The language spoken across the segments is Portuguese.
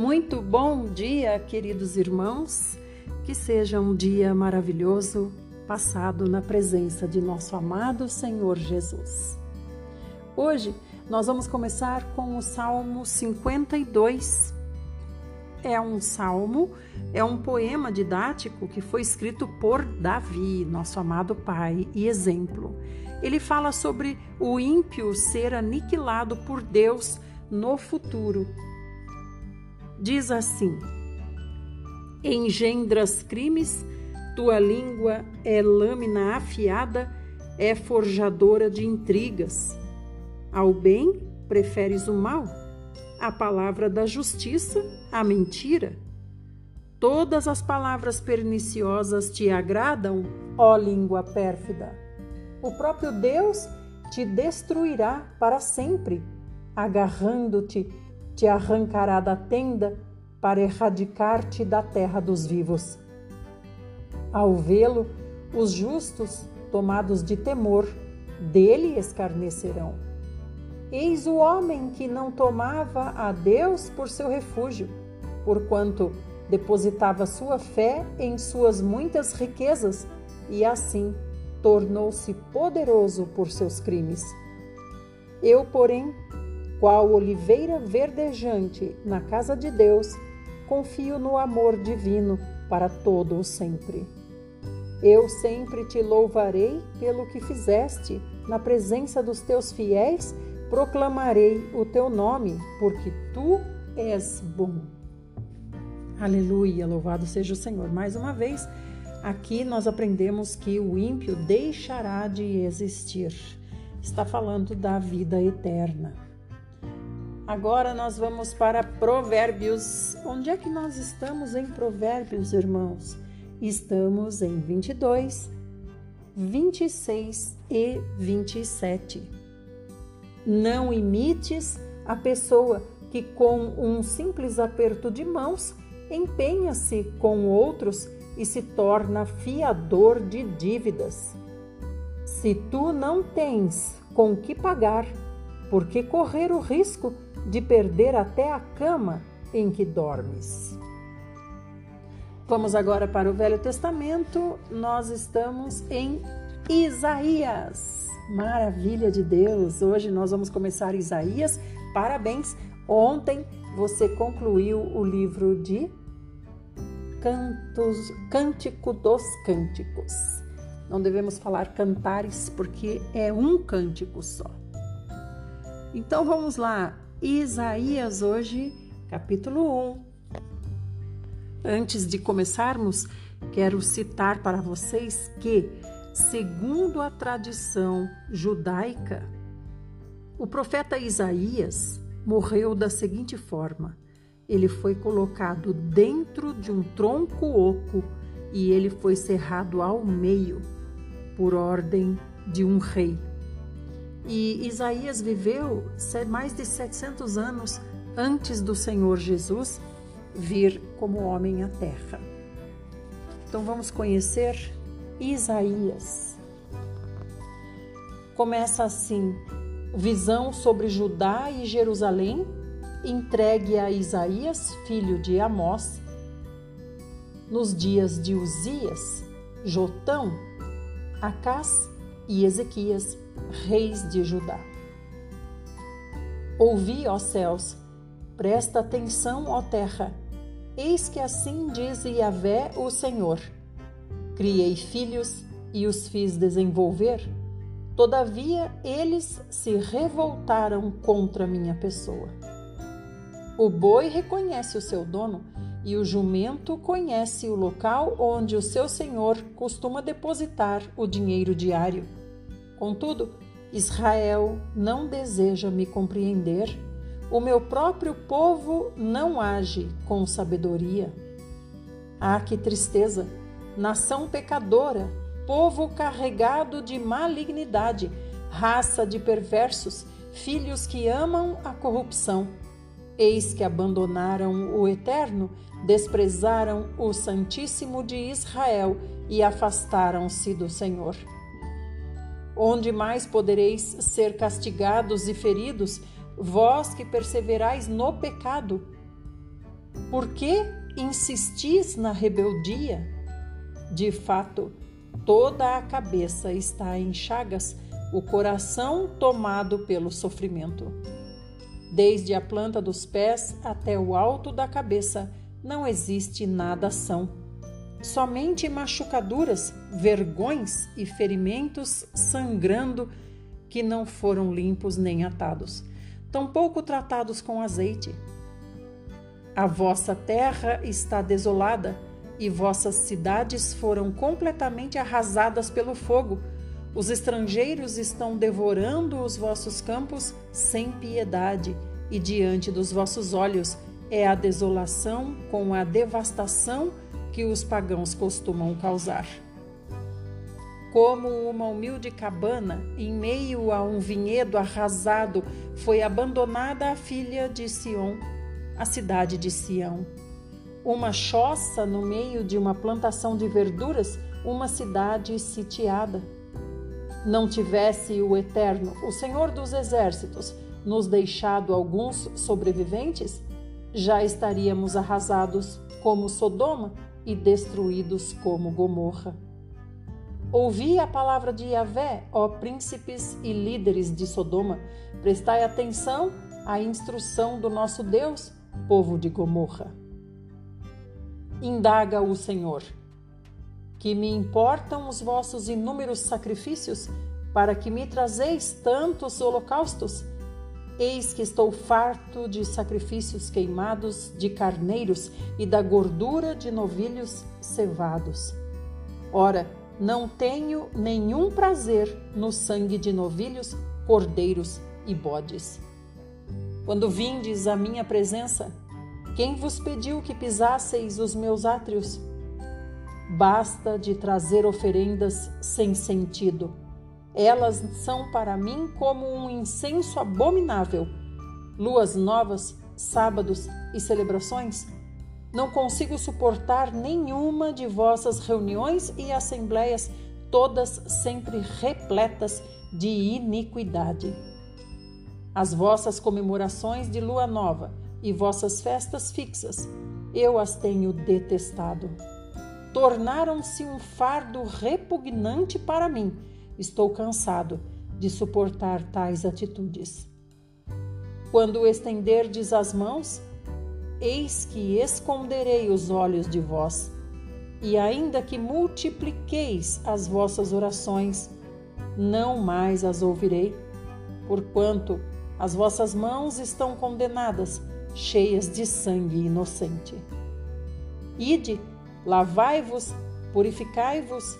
Muito bom dia, queridos irmãos. Que seja um dia maravilhoso passado na presença de nosso amado Senhor Jesus. Hoje nós vamos começar com o Salmo 52. É um salmo, é um poema didático que foi escrito por Davi, nosso amado pai e exemplo. Ele fala sobre o ímpio ser aniquilado por Deus no futuro diz assim: Engendras crimes, tua língua é lâmina afiada, é forjadora de intrigas. Ao bem preferes o mal, a palavra da justiça, a mentira. Todas as palavras perniciosas te agradam, ó língua pérfida. O próprio Deus te destruirá para sempre, agarrando-te te arrancará da tenda para erradicar-te da terra dos vivos. Ao vê-lo, os justos, tomados de temor, dele escarnecerão. Eis o homem que não tomava a Deus por seu refúgio, porquanto depositava sua fé em suas muitas riquezas e assim tornou-se poderoso por seus crimes. Eu, porém, qual oliveira verdejante na casa de Deus, confio no amor divino para todo o sempre. Eu sempre te louvarei pelo que fizeste, na presença dos teus fiéis, proclamarei o teu nome, porque tu és bom. Aleluia, louvado seja o Senhor. Mais uma vez, aqui nós aprendemos que o ímpio deixará de existir. Está falando da vida eterna. Agora nós vamos para Provérbios. Onde é que nós estamos em Provérbios, irmãos? Estamos em 22, 26 e 27. Não imites a pessoa que, com um simples aperto de mãos, empenha-se com outros e se torna fiador de dívidas. Se tu não tens com que pagar, por que correr o risco de perder até a cama em que dormes. Vamos agora para o Velho Testamento. Nós estamos em Isaías. Maravilha de Deus! Hoje nós vamos começar Isaías. Parabéns! Ontem você concluiu o livro de Cantos, Cântico dos Cânticos. Não devemos falar cantares porque é um cântico só. Então vamos lá, Isaías hoje, capítulo 1. Antes de começarmos, quero citar para vocês que, segundo a tradição judaica, o profeta Isaías morreu da seguinte forma: ele foi colocado dentro de um tronco oco e ele foi cerrado ao meio por ordem de um rei. E Isaías viveu mais de 700 anos antes do Senhor Jesus vir como homem à terra. Então vamos conhecer Isaías. Começa assim: visão sobre Judá e Jerusalém, entregue a Isaías, filho de Amós, nos dias de Uzias, Jotão, Acás e Ezequias, reis de Judá. Ouvi, ó céus, presta atenção, ó terra, eis que assim diz Yahvé, o Senhor: Criei filhos e os fiz desenvolver, todavia eles se revoltaram contra minha pessoa. O boi reconhece o seu dono e o jumento conhece o local onde o seu senhor costuma depositar o dinheiro diário. Contudo, Israel não deseja me compreender, o meu próprio povo não age com sabedoria. Ah, que tristeza! Nação pecadora, povo carregado de malignidade, raça de perversos, filhos que amam a corrupção. Eis que abandonaram o Eterno, desprezaram o Santíssimo de Israel e afastaram-se do Senhor onde mais podereis ser castigados e feridos, vós que perseverais no pecado. Por que insistis na rebeldia? De fato, toda a cabeça está em chagas, o coração tomado pelo sofrimento. Desde a planta dos pés até o alto da cabeça, não existe nada são. Somente machucaduras, vergões e ferimentos sangrando que não foram limpos nem atados, tampouco tratados com azeite. A vossa terra está desolada e vossas cidades foram completamente arrasadas pelo fogo. Os estrangeiros estão devorando os vossos campos sem piedade, e diante dos vossos olhos é a desolação com a devastação que os pagãos costumam causar. Como uma humilde cabana em meio a um vinhedo arrasado foi abandonada a filha de Sião, a cidade de Sião. Uma choça no meio de uma plantação de verduras, uma cidade sitiada. Não tivesse o Eterno, o Senhor dos Exércitos, nos deixado alguns sobreviventes, já estaríamos arrasados como Sodoma e destruídos como Gomorra. Ouvi a palavra de Yahvé, ó príncipes e líderes de Sodoma, prestai atenção à instrução do nosso Deus, povo de Gomorra. Indaga o Senhor: Que me importam os vossos inúmeros sacrifícios, para que me trazeis tantos holocaustos? Eis que estou farto de sacrifícios queimados, de carneiros e da gordura de novilhos cevados. Ora, não tenho nenhum prazer no sangue de novilhos, cordeiros e bodes. Quando vindes à minha presença, quem vos pediu que pisasseis os meus átrios? Basta de trazer oferendas sem sentido elas são para mim como um incenso abominável. Luas novas, sábados e celebrações. Não consigo suportar nenhuma de vossas reuniões e assembleias, todas sempre repletas de iniquidade. As vossas comemorações de lua nova e vossas festas fixas, eu as tenho detestado. Tornaram-se um fardo repugnante para mim Estou cansado de suportar tais atitudes. Quando estenderdes as mãos, eis que esconderei os olhos de vós, e ainda que multipliqueis as vossas orações, não mais as ouvirei, porquanto as vossas mãos estão condenadas, cheias de sangue inocente. Ide, lavai-vos, purificai-vos,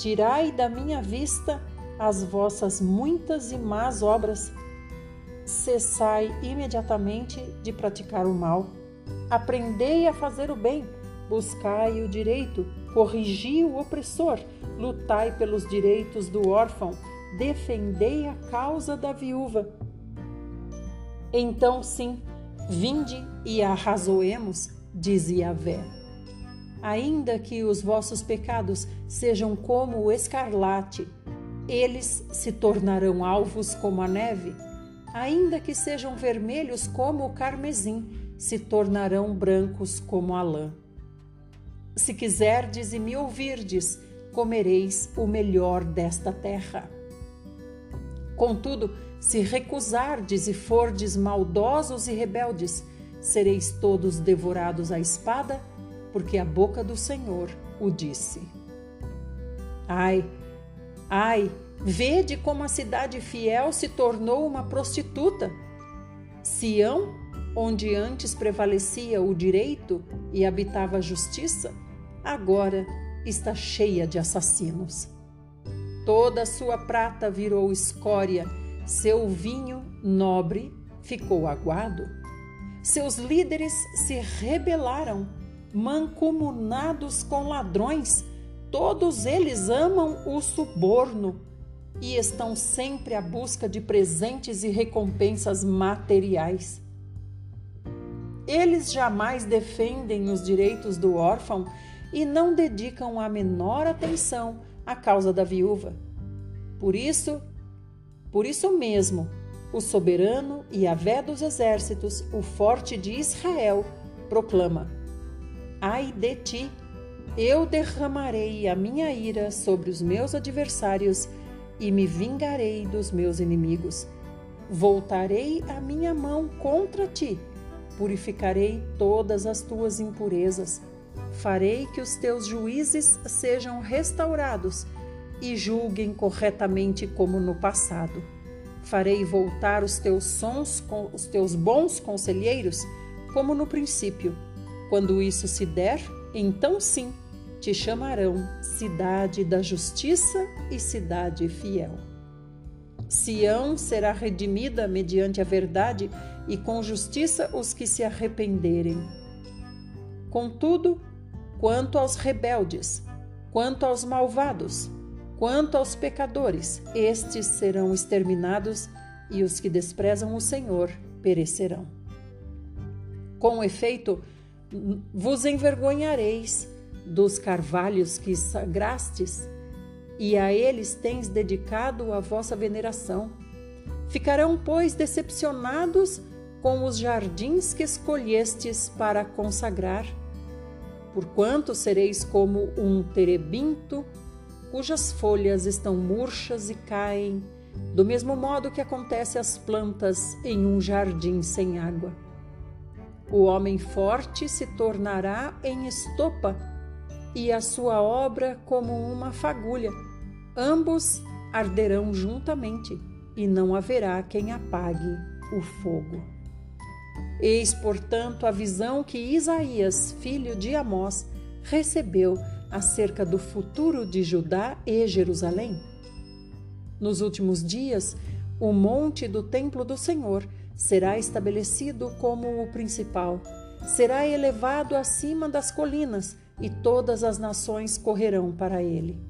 Tirai da minha vista as vossas muitas e más obras. Cessai imediatamente de praticar o mal. Aprendei a fazer o bem, buscai o direito, corrigi o opressor, lutai pelos direitos do órfão, defendei a causa da viúva. Então, sim, vinde e arrazoemos, dizia Vé. Ainda que os vossos pecados sejam como o escarlate, eles se tornarão alvos como a neve. Ainda que sejam vermelhos como o carmesim, se tornarão brancos como a lã. Se quiserdes e me ouvirdes, comereis o melhor desta terra. Contudo, se recusardes e fordes maldosos e rebeldes, sereis todos devorados à espada porque a boca do Senhor o disse. Ai, ai, vede como a cidade fiel se tornou uma prostituta. Sião, onde antes prevalecia o direito e habitava a justiça, agora está cheia de assassinos. Toda a sua prata virou escória, seu vinho nobre ficou aguado. Seus líderes se rebelaram mancomunados com ladrões, todos eles amam o suborno e estão sempre à busca de presentes e recompensas materiais. Eles jamais defendem os direitos do órfão e não dedicam a menor atenção à causa da viúva. Por isso, por isso mesmo, o soberano e a vé dos exércitos, o forte de Israel, proclama: Ai de ti! Eu derramarei a minha ira sobre os meus adversários e me vingarei dos meus inimigos. Voltarei a minha mão contra ti, purificarei todas as tuas impurezas. Farei que os teus juízes sejam restaurados e julguem corretamente como no passado. Farei voltar os teus sons com os teus bons conselheiros como no princípio. Quando isso se der, então sim te chamarão cidade da justiça e cidade fiel. Sião será redimida mediante a verdade e com justiça os que se arrependerem. Contudo, quanto aos rebeldes, quanto aos malvados, quanto aos pecadores, estes serão exterminados e os que desprezam o Senhor perecerão. Com efeito, vos envergonhareis dos carvalhos que sagrastes, e a eles tens dedicado a vossa veneração. Ficarão, pois, decepcionados com os jardins que escolhestes para consagrar. Porquanto sereis como um terebinto, cujas folhas estão murchas e caem, do mesmo modo que acontece às plantas em um jardim sem água. O homem forte se tornará em estopa e a sua obra como uma fagulha. Ambos arderão juntamente e não haverá quem apague o fogo. Eis, portanto, a visão que Isaías, filho de Amós, recebeu acerca do futuro de Judá e Jerusalém. Nos últimos dias, o monte do templo do Senhor será estabelecido como o principal, será elevado acima das colinas e todas as nações correrão para ele.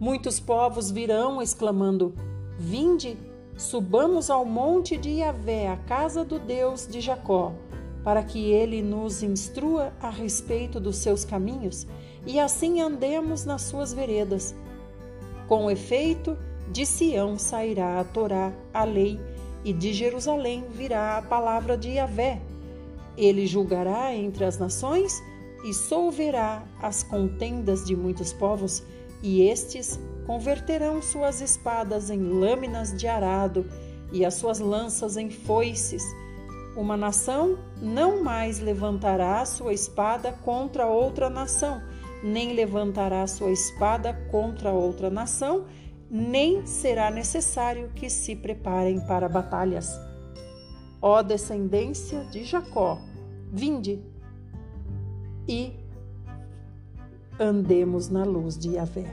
Muitos povos virão exclamando: Vinde, subamos ao monte de Yahvé, a casa do Deus de Jacó, para que ele nos instrua a respeito dos seus caminhos e assim andemos nas suas veredas. Com efeito, de Sião sairá a Torá, a lei, e de Jerusalém virá a palavra de Yahvé. Ele julgará entre as nações e solverá as contendas de muitos povos, e estes converterão suas espadas em lâminas de arado e as suas lanças em foices. Uma nação não mais levantará sua espada contra outra nação, nem levantará sua espada contra outra nação, nem será necessário que se preparem para batalhas. Ó descendência de Jacó, vinde, e andemos na luz de Yahvé.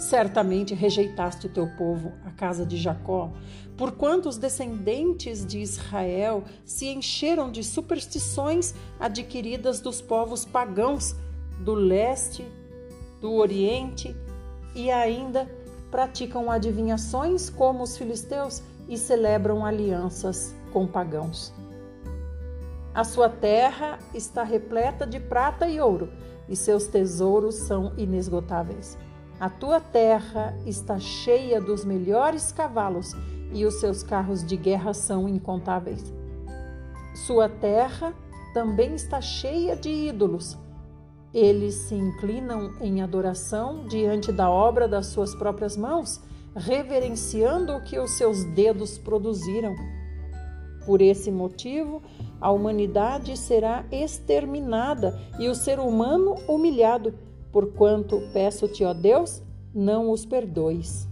Certamente rejeitaste o teu povo, a casa de Jacó, porquanto os descendentes de Israel se encheram de superstições adquiridas dos povos pagãos do leste, do oriente e ainda praticam adivinhações como os filisteus e celebram alianças com pagãos. A sua terra está repleta de prata e ouro, e seus tesouros são inesgotáveis. A tua terra está cheia dos melhores cavalos, e os seus carros de guerra são incontáveis. Sua terra também está cheia de ídolos. Eles se inclinam em adoração diante da obra das suas próprias mãos, reverenciando o que os seus dedos produziram. Por esse motivo, a humanidade será exterminada e o ser humano humilhado, porquanto peço-te, ó Deus, não os perdoes.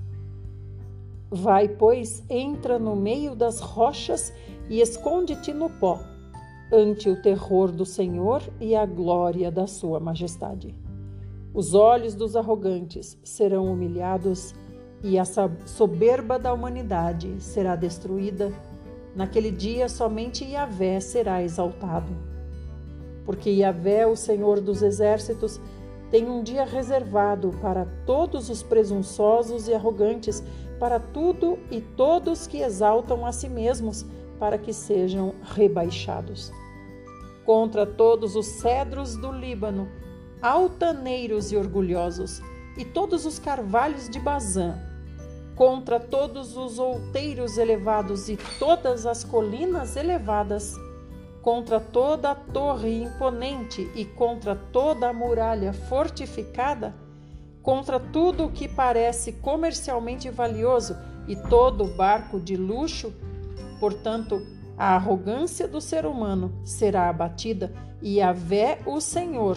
Vai, pois, entra no meio das rochas e esconde-te no pó, ante o terror do Senhor e a glória da sua majestade. Os olhos dos arrogantes serão humilhados e a soberba da humanidade será destruída Naquele dia somente Yahvé será exaltado. Porque Yahvé, o Senhor dos exércitos, tem um dia reservado para todos os presunçosos e arrogantes, para tudo e todos que exaltam a si mesmos, para que sejam rebaixados. Contra todos os cedros do Líbano, altaneiros e orgulhosos, e todos os carvalhos de Bazã, contra todos os outeiros elevados e todas as colinas elevadas, contra toda a torre imponente e contra toda a muralha fortificada, contra tudo o que parece comercialmente valioso e todo barco de luxo. Portanto, a arrogância do ser humano será abatida e a vé o Senhor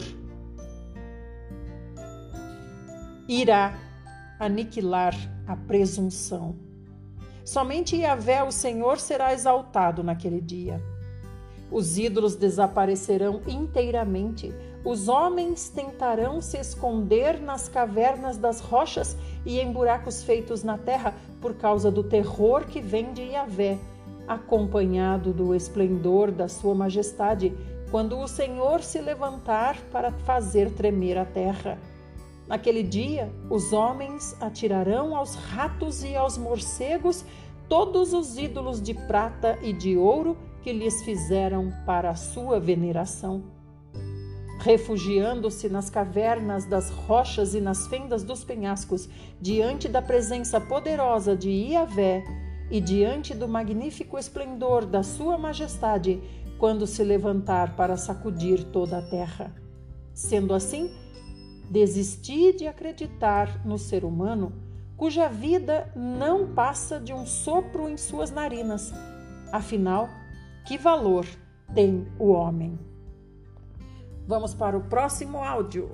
irá aniquilar a presunção. Somente Yahvé, o Senhor, será exaltado naquele dia. Os ídolos desaparecerão inteiramente. Os homens tentarão se esconder nas cavernas das rochas e em buracos feitos na terra por causa do terror que vem de Yahvé, acompanhado do esplendor da sua majestade, quando o Senhor se levantar para fazer tremer a terra. Naquele dia, os homens atirarão aos ratos e aos morcegos todos os ídolos de prata e de ouro que lhes fizeram para a sua veneração. Refugiando-se nas cavernas das rochas e nas fendas dos penhascos, diante da presença poderosa de Iavé e diante do magnífico esplendor da Sua Majestade, quando se levantar para sacudir toda a terra. Sendo assim, Desisti de acreditar no ser humano cuja vida não passa de um sopro em suas narinas. Afinal, que valor tem o homem? Vamos para o próximo áudio.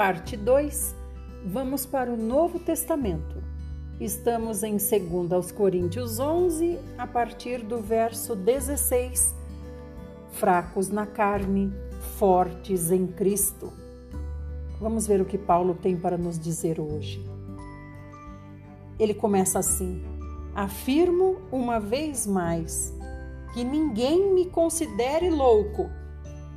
Parte 2. Vamos para o Novo Testamento. Estamos em 2 aos Coríntios 11, a partir do verso 16. Fracos na carne, fortes em Cristo. Vamos ver o que Paulo tem para nos dizer hoje. Ele começa assim: Afirmo uma vez mais que ninguém me considere louco,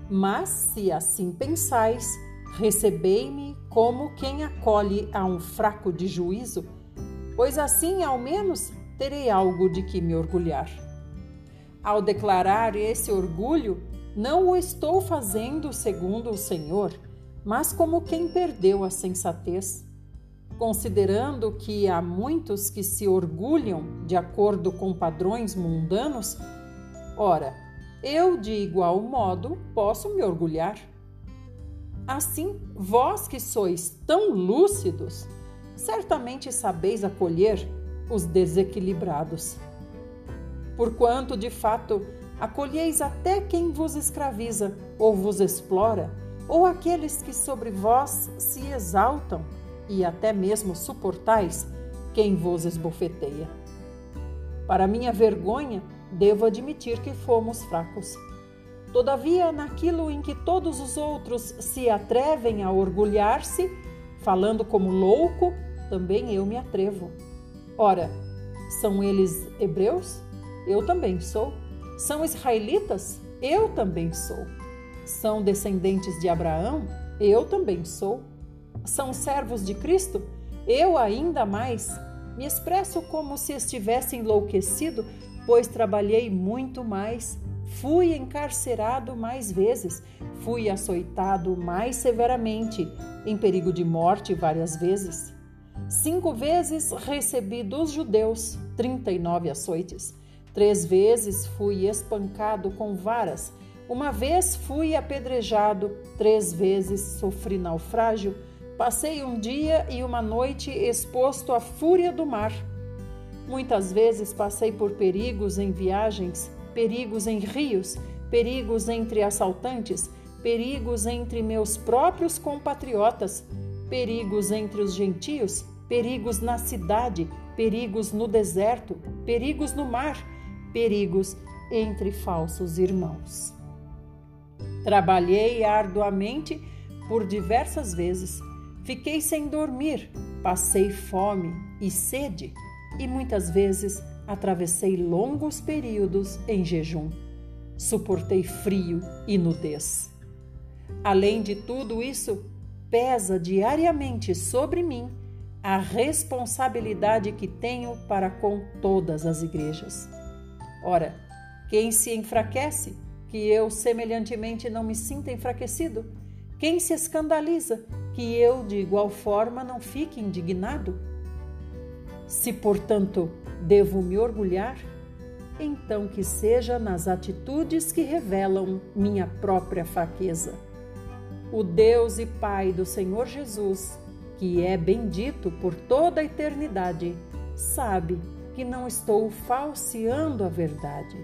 mas se assim pensais, recebei-me como quem acolhe a um fraco de juízo pois assim ao menos terei algo de que me orgulhar. Ao declarar esse orgulho, não o estou fazendo segundo o Senhor, mas como quem perdeu a sensatez. Considerando que há muitos que se orgulham de acordo com padrões mundanos, ora, eu de igual modo posso me orgulhar. Assim, vós que sois tão lúcidos, certamente sabeis acolher os desequilibrados. Porquanto, de fato, acolheis até quem vos escraviza ou vos explora, ou aqueles que sobre vós se exaltam, e até mesmo suportais quem vos esbofeteia. Para minha vergonha, devo admitir que fomos fracos. Todavia, naquilo em que todos os outros se atrevem a orgulhar-se, falando como louco, também eu me atrevo. Ora, são eles hebreus? Eu também sou. São israelitas? Eu também sou. São descendentes de Abraão? Eu também sou. São servos de Cristo? Eu ainda mais. Me expresso como se estivesse enlouquecido, pois trabalhei muito mais. Fui encarcerado mais vezes, fui açoitado mais severamente, em perigo de morte várias vezes. Cinco vezes recebi dos judeus 39 açoites. Três vezes fui espancado com varas. Uma vez fui apedrejado. Três vezes sofri naufrágio. Passei um dia e uma noite exposto à fúria do mar. Muitas vezes passei por perigos em viagens, perigos em rios, perigos entre assaltantes, perigos entre meus próprios compatriotas, perigos entre os gentios, perigos na cidade, perigos no deserto, perigos no mar, perigos entre falsos irmãos. Trabalhei arduamente por diversas vezes, fiquei sem dormir, passei fome e sede e muitas vezes atravessei longos períodos em jejum. Suportei frio e nudez. Além de tudo isso, pesa diariamente sobre mim a responsabilidade que tenho para com todas as igrejas. Ora, quem se enfraquece, que eu semelhantemente não me sinta enfraquecido? Quem se escandaliza, que eu de igual forma não fique indignado? Se, portanto, devo me orgulhar, então que seja nas atitudes que revelam minha própria fraqueza. O Deus e Pai do Senhor Jesus, que é bendito por toda a eternidade, sabe que não estou falseando a verdade.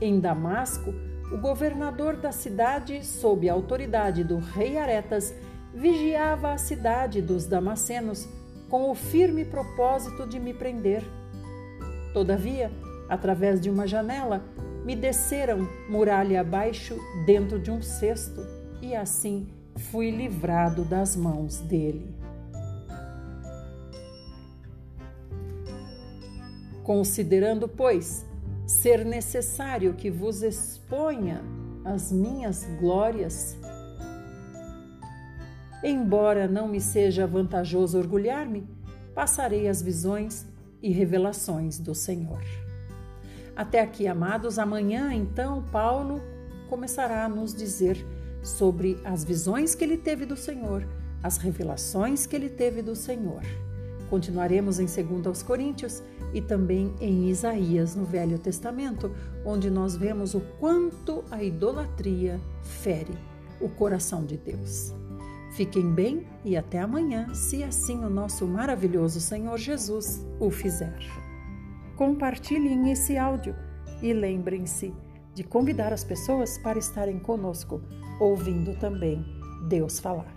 Em Damasco, o governador da cidade, sob a autoridade do rei Aretas, vigiava a cidade dos Damascenos com o firme propósito de me prender. Todavia, através de uma janela, me desceram muralha abaixo dentro de um cesto, e assim fui livrado das mãos dele. Considerando, pois, ser necessário que vos exponha as minhas glórias, embora não me seja vantajoso orgulhar-me, passarei as visões e revelações do Senhor. Até aqui, amados, amanhã então Paulo começará a nos dizer sobre as visões que ele teve do Senhor, as revelações que ele teve do Senhor. Continuaremos em 2 aos Coríntios e também em Isaías no Velho Testamento, onde nós vemos o quanto a idolatria fere o coração de Deus. Fiquem bem e até amanhã, se assim o nosso maravilhoso Senhor Jesus o fizer. Compartilhem esse áudio e lembrem-se de convidar as pessoas para estarem conosco, ouvindo também Deus falar.